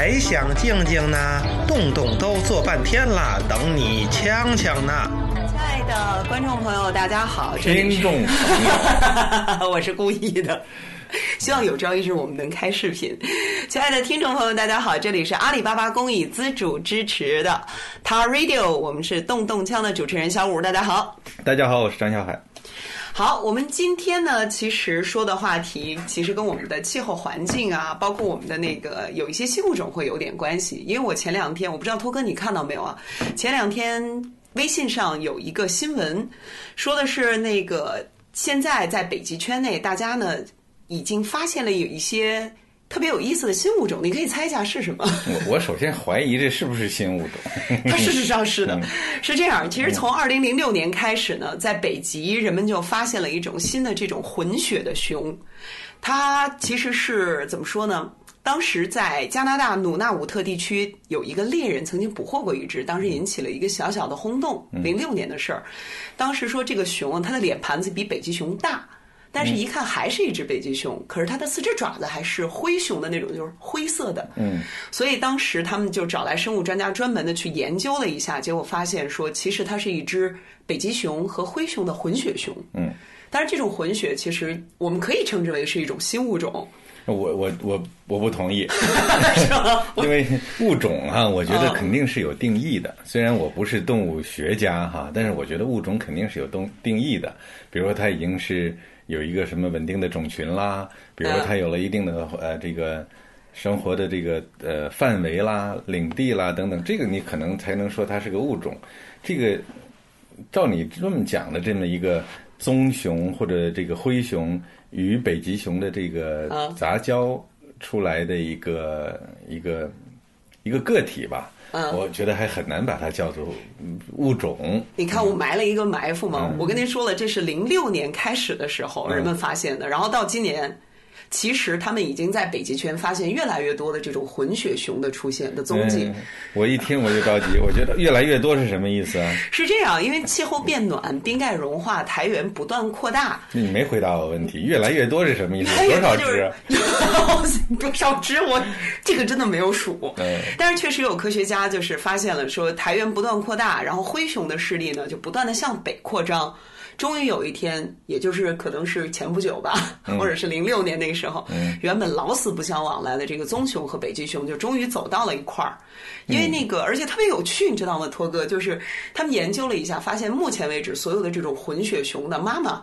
还想静静呢？动动都坐半天了，等你锵锵呢。亲爱的观众朋友，大家好，这是听众朋友，我是故意的，希望有朝一日我们能开视频。亲爱的听众朋友，大家好，这里是阿里巴巴公益资主支持的 Tar Radio，我们是动动枪的主持人小五，大家好。大家好，我是张小海。好，我们今天呢，其实说的话题其实跟我们的气候环境啊，包括我们的那个有一些新物种会有点关系。因为我前两天，我不知道托哥你看到没有啊？前两天微信上有一个新闻，说的是那个现在在北极圈内，大家呢已经发现了有一些特别有意思的新物种，你可以猜一下是什么？我我首先怀疑这是不是新物种？它事实上是的，是这样。其实从二零零六年开始呢，在北极人们就发现了一种新的这种混血的熊，它其实是怎么说呢？当时在加拿大努纳武特地区有一个猎人曾经捕获过一只，当时引起了一个小小的轰动。零六年的事儿，当时说这个熊啊，它的脸盘子比北极熊大。但是，一看还是一只北极熊，可是它的四只爪子还是灰熊的那种，就是灰色的。嗯，所以当时他们就找来生物专家，专门的去研究了一下，结果发现说，其实它是一只北极熊和灰熊的混血熊。嗯，但是这种混血其实我们可以称之为是一种新物种。我我我我不同意？因为物种哈、我觉得肯定是有定义的。虽然我不是动物学家哈，但是我觉得物种肯定是有动定义的。比如说，它已经是有一个什么稳定的种群啦，比如说它有了一定的呃这个生活的这个呃范围啦、领地啦等等，这个你可能才能说它是个物种。这个照你这么讲的这么一个棕熊或者这个灰熊与北极熊的这个啊杂交出来的一个一个一个个体吧，嗯我觉得还很难把它叫做嗯物种。你看我埋了一个埋伏嘛，嗯我跟您说了，这是零六年开始的时候人们发现的，然后到今年。其实他们已经在北极圈发现越来越多的这种混血熊的出现的踪迹。嗯，我一听我就着急，我觉得越来越多是什么意思啊？是这样，因为气候变暖、冰盖融化、苔原不断扩大，你没回答我问题，越来越多是什么意思？多少只？多少只？我这个真的没有数。嗯但是确实有科学家就是发现了说，苔原不断扩大，然后灰熊的势力呢就不断的向北扩张。终于有一天，也就是可能是前不久吧，或者是零六年那个时候，原本老死不相往来的这个棕熊和北极熊就终于走到了一块儿。因为那个，而且特别有趣，你知道吗，托哥？就是他们研究了一下，发现目前为止所有的这种混血熊的妈妈。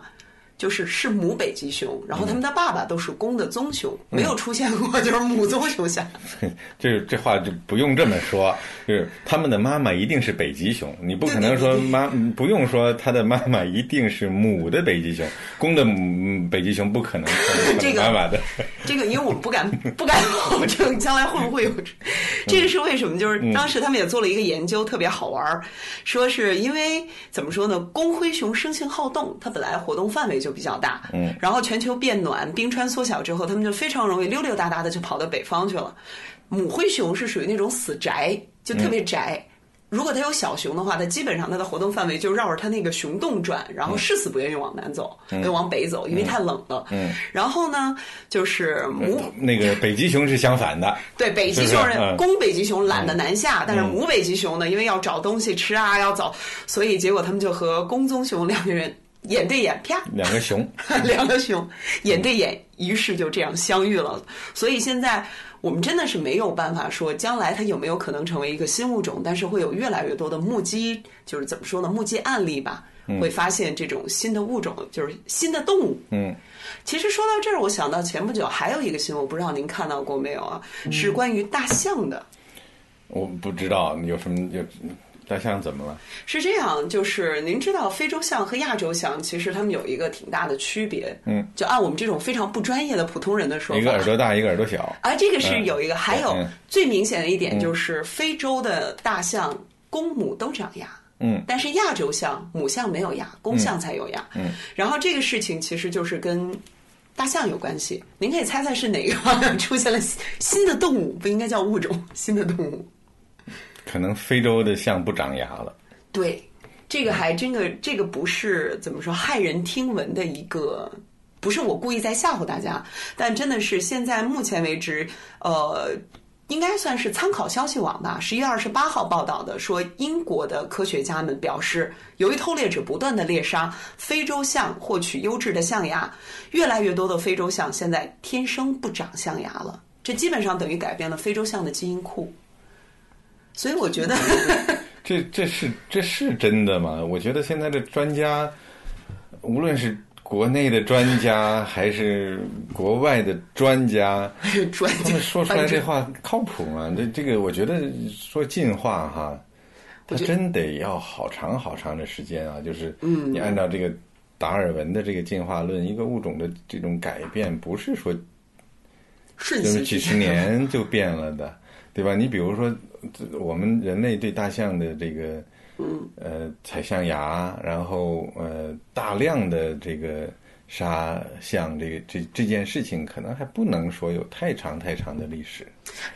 就是是母北极熊，然后他们的爸爸都是公的棕熊，没有出现过 就是母棕熊下。这这话就不用这么说，就是他们的妈妈一定是北极熊，你不可能说妈不用说他的妈妈一定是母的北极熊，公的母北极熊不可能是这个妈妈的。这个因为我们不敢不敢保证将来会不会有，这个是为什么？就是当时他们也做了一个研究，特别好玩儿，说是因为怎么说呢？公灰熊生性好动，它本来活动范围就比较大，嗯，然后全球变暖，冰川缩小之后，它们就非常容易溜溜达达的就跑到北方去了。母灰熊是属于那种死宅，就特别宅。如果它有小熊的话，它基本上它的活动范围就绕着它那个熊洞转，然后誓死不愿意往南走，要往北走，因为太冷了。嗯，然后呢，就是母那个 北极熊是相反的，对北极熊公北极熊懒得南下，但是母北极熊呢，因为要找东西吃啊，要走，所以结果他们就和公棕熊两个人眼对眼，啪，两个熊。两个熊眼对眼，于是就这样相遇了。所以现在我们真的是没有办法说将来它有没有可能成为一个新物种，但是会有越来越多的目击，就是怎么说呢，目击案例吧，会发现这种新的物种，就是新的动物。嗯，其实说到这儿，我想到前不久还有一个新闻，我不知道您看到过没有啊？是关于大象的。我不知道有什么有大象怎么了？是这样，就是您知道非洲象和亚洲象其实它们有一个挺大的区别。嗯，就按我们这种非常不专业的普通人的说法，一个耳朵大，一个耳朵小。啊，这个是有一个，还有嗯最明显的一点就是非洲的大象公母都长牙。嗯，但是亚洲象母象没有牙，公象才有牙。嗯，然后这个事情其实就是跟大象有关系。您可以猜猜是哪个方向 出现了新新的动物？不应该叫物种，新的动物。可能非洲的象不长牙了。对，这个还真的，这个不是怎么说骇人听闻的一个，不是我故意在吓唬大家，但真的是现在目前为止，呃，应该算是参考消息网吧，十一月二十八号报道的，说英国的科学家们表示，由于偷猎者不断的猎杀非洲象，获取优质的象牙，越来越多的非洲象现在天生不长象牙了，这基本上等于改变了非洲象的基因库。所以我觉得，这这是这是真的吗？我觉得现在的专家，无论是。国内的专家还是国外的专家，专家说出来这话靠谱吗？这这个，我觉得说进化哈，它真得要好长好长的时间啊。就是你按照这个达尔文的这个进化论，一个物种的这种改变，不是说就是几十年就变了的，对吧？你比如说，我们人类对大象的这个。嗯，呃，采象牙，然后呃，大量的这个杀象，这个这这件事情，可能还不能说有太长太长的历史。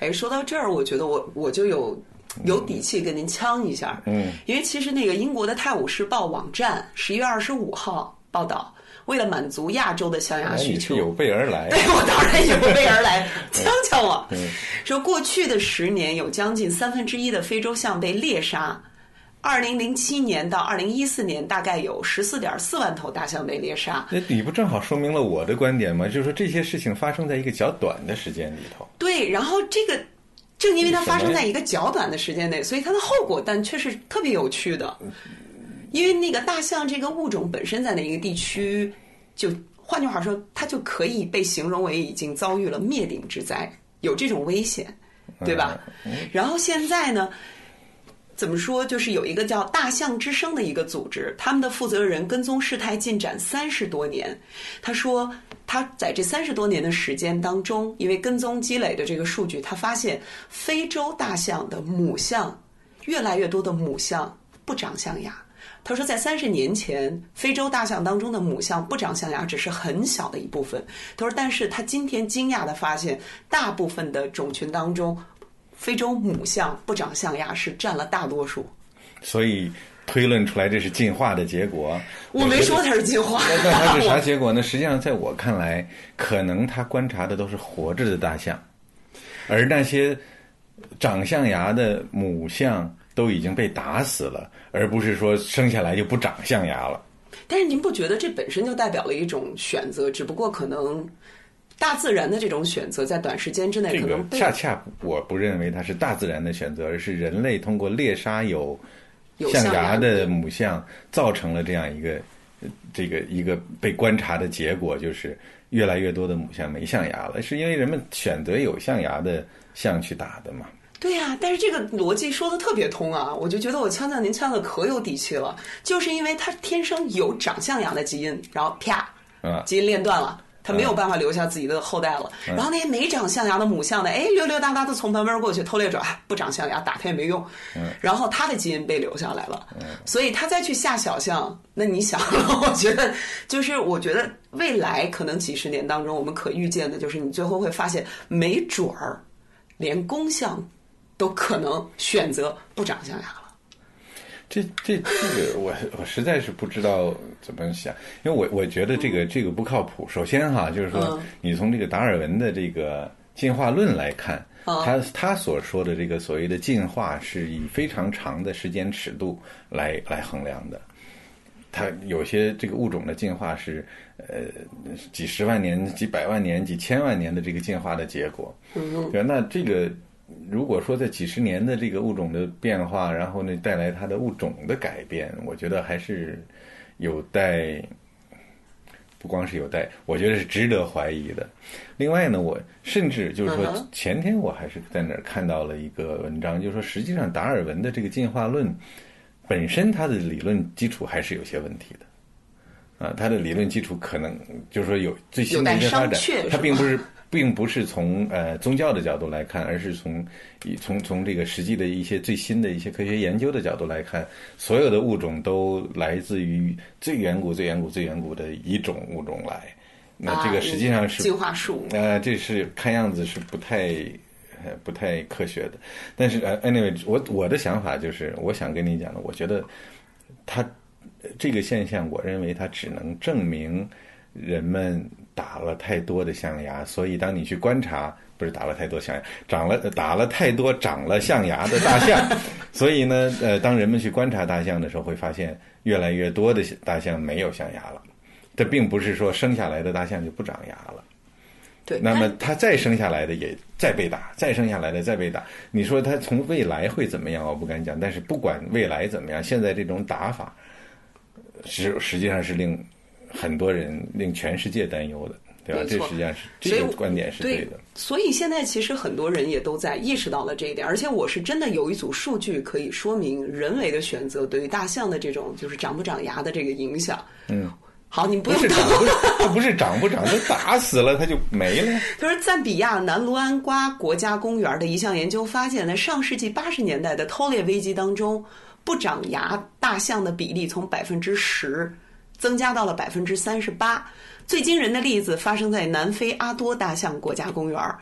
哎，说到这儿，我觉得我我就有有底气跟您呛一下。嗯，因为其实那个英国的《泰晤士报》网站十一月二十五号报道，为了满足亚洲的象牙需求，有备而来。对我当然有备而来，呛呛我。说过去的十年，有将近三分之一的非洲象被猎杀。二零零七年到二零一四年，大概有十四点四万头大象被猎杀。那你不正好说明了我的观点吗？就是说这些事情发生在一个较短的时间里头。对，然后这个正因为它发生在一个较短的时间内，所以它的后果但却是特别有趣的。因为那个大象这个物种本身在那一个地区，就换句话说，它就可以被形容为已经遭遇了灭顶之灾，有这种危险，对吧？然后现在呢？怎么说？就是有一个叫“大象之声”的一个组织，他们的负责人跟踪事态进展三十多年。他说，他在这三十多年的时间当中，因为跟踪积累的这个数据，他发现非洲大象的母象越来越多的母象不长象牙。他说，在三十年前，非洲大象当中的母象不长象牙只是很小的一部分。他说，但是他今天惊讶地发现，大部分的种群当中。非洲母象不长象牙是占了大多数，所以推论出来这是进化的结果。我没说它是进化，那它是啥 结果呢？实际上，在我看来，可能他观察的都是活着的大象，而那些长象牙的母象都已经被打死了，而不是说生下来就不长象牙了。但是您不觉得这本身就代表了一种选择？只不过可能。大自然的这种选择，在短时间之内可能恰恰我不认为它是大自然的选择，而是人类通过猎杀有象牙的母象，造成了这样一个这个一个被观察的结果，就是越来越多的母象没象牙了，是因为人们选择有象牙的象去打的嘛？对呀，但是这个逻辑说的特别通啊，我就觉得我枪枪您枪的可有底气了，就是因为他天生有长象牙的基因，然后啪，基因链断了。他没有办法留下自己的后代了，然后那些没长象牙的母象的，哎，溜溜达达的从旁边过去偷猎者不长象牙，打它也没用，然后他的基因被留下来了，所以他再去下小象，那你想，我觉得就是我觉得未来可能几十年当中，我们可预见的就是你最后会发现，没准儿连公象都可能选择不长象牙了。这这这个我我实在是不知道怎么想，因为我我觉得这个这个不靠谱。首先哈，就是说你从这个达尔文的这个进化论来看，他他所说的这个所谓的进化是以非常长的时间尺度来来衡量的。它有些这个物种的进化是呃几十万年、几百万年、几千万年的这个进化的结果。对，那这个。如果说在几十年的这个物种的变化，然后呢带来它的物种的改变，我觉得还是有待，不光是有待，我觉得是值得怀疑的。另外呢，我甚至就是说，前天我还是在哪儿看到了一个文章，就是说，实际上达尔文的这个进化论本身，它的理论基础还是有些问题的。啊，它的理论基础可能就是说有最新的一些发展，它并不是。并不是从呃宗教的角度来看，而是从从从这个实际的一些最新的一些科学研究的角度来看，所有的物种都来自于最远古、最远古、最远古的一种物种来。那这个实际上是进化树。呃，这是看样子是不太不太科学的。但是呃，anyway，我我的想法就是，我想跟你讲的，我觉得它这个现象，我认为它只能证明人们。打了太多的象牙，所以当你去观察，不是打了太多象牙，长了打了太多长了象牙的大象，所以呢，呃，当人们去观察大象的时候，会发现越来越多的大象没有象牙了。这并不是说生下来的大象就不长牙了。对，那么它再生下来的也再被打，再生下来的再被打。你说它从未来会怎么样？我不敢讲。但是不管未来怎么样，现在这种打法，实实际上是令很多人、令全世界担忧的，对吧？这实际上是这个观点是对的。所以现在其实很多人也都在意识到了这一点，而且我是真的有一组数据可以说明人为的选择对于大象的这种就是长不长牙的这个影响。嗯。好，你不用长，它不是长不长，它打死了它就没了。他说，赞比亚南卢安瓜国家公园的一项研究发现，在上世纪八十年代的偷猎危机当中，不长牙大象的比例从百分之十增加到了百分之三十八。最惊人的例子发生在南非阿多大象国家公园儿，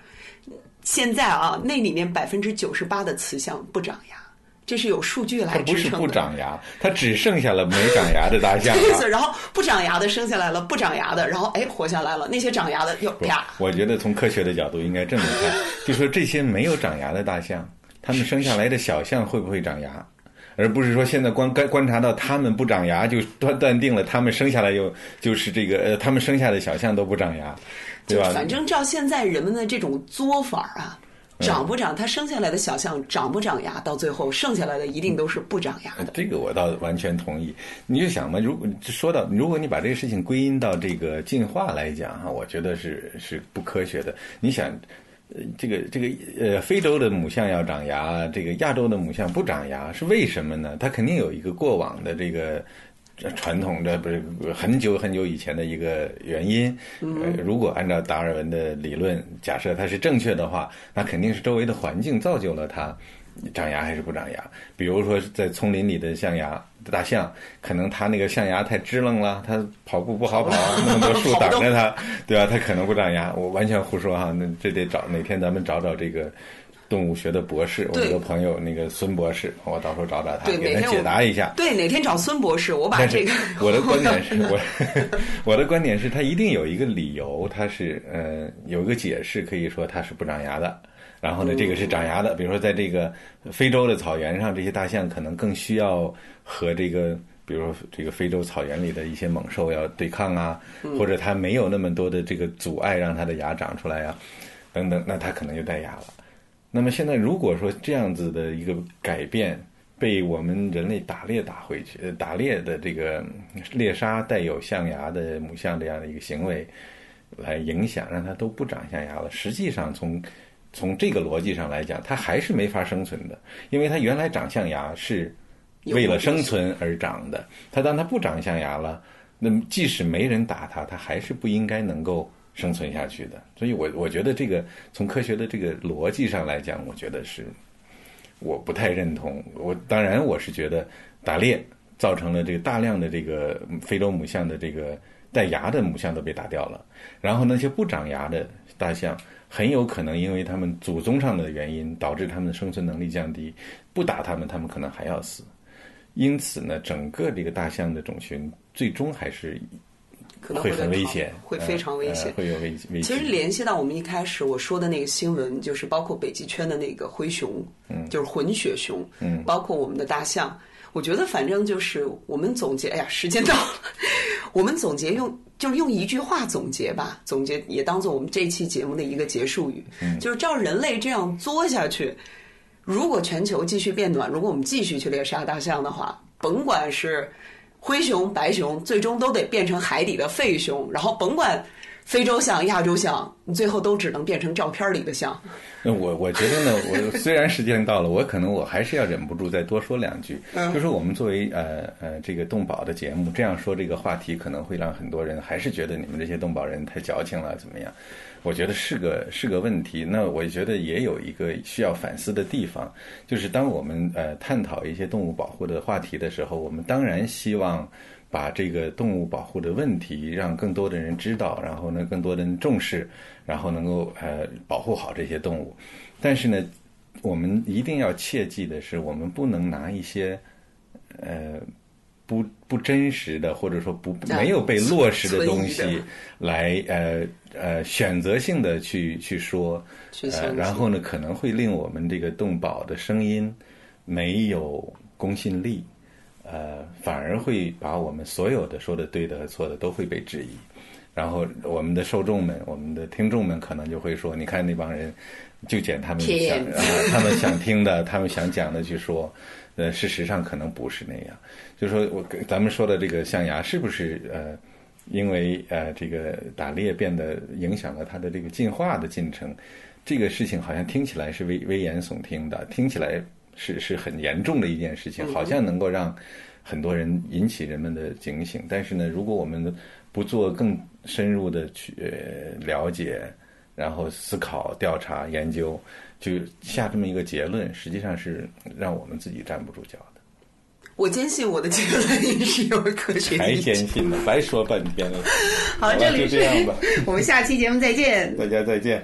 现在啊，那里面百分之九十八的雌象不长牙。这是有数据来支撑的。不是不长牙，它只剩下了没长牙的大象。意思，然后不长牙的生下来了，不长牙的，然后哎活下来了。那些长牙的又啪。我觉得从科学的角度应该这么看，就说这些没有长牙的大象，它们生下来的小象会不会长牙，而不是说现在观观观察到他们不长牙，就断断定了他们生下来又就是这个呃，他们生下的小象都不长牙，对吧？反正照现在人们的这种作法啊。长不长？它生下来的小象长不长牙？到最后剩下来的一定都是不长牙的。这个我倒完全同意。你就想嘛，如果说到如果你把这个事情归因到这个进化来讲哈，我觉得是是不科学的。你想，这个这个呃，非洲的母象要长牙，这个亚洲的母象不长牙，是为什么呢？它肯定有一个过往的这个。传统的不是很久很久以前的一个原因。呃，如果按照达尔文的理论，假设它是正确的话，那肯定是周围的环境造就了它长牙还是不长牙。比如说，在丛林里的象牙大象，可能它那个象牙太支棱了，它跑步不好跑，那么多树挡着它，对吧？它可能不长牙。我完全胡说哈，那这得找哪天咱们找找这个。动物学的博士，我有个朋友，那个孙博士，我到时候找找他，给他解答一下。对，哪天找孙博士，我把这个。我的观点是我，我的观点是他一定有一个理由，他是呃有一个解释，可以说他是不长牙的。然后呢，这个是长牙的，比如说在这个非洲的草原上，这些大象可能更需要和这个，比如说这个非洲草原里的一些猛兽要对抗啊，或者它没有那么多的这个阻碍让它的牙长出来呀，等等，那它可能就带牙了。那么现在，如果说这样子的一个改变被我们人类打猎打回去，呃，打猎的这个猎杀带有象牙的母象这样的一个行为来影响，让它都不长象牙了，实际上从从这个逻辑上来讲，它还是没法生存的，因为它原来长象牙是为了生存而长的，它当它不长象牙了，那么即使没人打它，它还是不应该能够。生存下去的，所以我我觉得这个从科学的这个逻辑上来讲，我觉得是我不太认同。我当然我是觉得打猎造成了这个大量的这个非洲母象的这个带牙的母象都被打掉了，然后那些不长牙的大象很有可能因为他们祖宗上的原因导致他们的生存能力降低，不打他们，他们可能还要死。因此呢，整个这个大象的种群最终还是。可能会很危险，会非常危险，会有危危险。其实联系到我们一开始我说的那个新闻，就是包括北极圈的那个灰熊，嗯，就是混血熊，嗯，包括我们的大象。我觉得反正就是我们总结，哎呀，时间到了，我们总结用就是用一句话总结吧，总结也当做我们这期节目的一个结束语，就是照人类这样作下去，如果全球继续变暖，如果我们继续去猎杀大象的话，甭管是。灰熊、白熊最终都得变成海底的废熊，然后甭管非洲象、亚洲象，你最后都只能变成照片里的象。那我我觉得呢，我 虽然时间到了，我可能我还是要忍不住再多说两句。嗯，就是我们作为呃呃这个动保的节目，这样说这个话题可能会让很多人还是觉得你们这些动保人太矫情了，怎么样？我觉得是个是个问题。那我觉得也有一个需要反思的地方，就是当我们呃探讨一些动物保护的话题的时候，我们当然希望把这个动物保护的问题让更多的人知道，然后呢更多的人重视，然后能够呃保护好这些动物。但是呢，我们一定要切记的是，我们不能拿一些呃不不真实的，或者说不没有被落实的东西，来呃呃选择性的去去说，呃，然后呢可能会令我们这个动保的声音没有公信力，呃，反而会把我们所有的说的对的和错的都会被质疑，然后我们的受众们、我们的听众们可能就会说，你看那帮人就捡他们想啊他们想听的、他们想讲的去说。呃，事实上可能不是那样。就是说我咱们说的这个象牙，是不是呃，因为呃这个打猎变得影响了它的这个进化的进程？这个事情好像听起来是危危言耸听的，听起来是是很严重的一件事情，好像能够让很多人引起人们的警醒。但是呢，如果我们不做更深入的去了解，然后思考、调查、研究。就下这么一个结论，实际上是让我们自己站不住脚的。我坚信我的结论也是有科学 还坚信呢？白说半天了。好，这里是，我们下期节目再见。大家再见。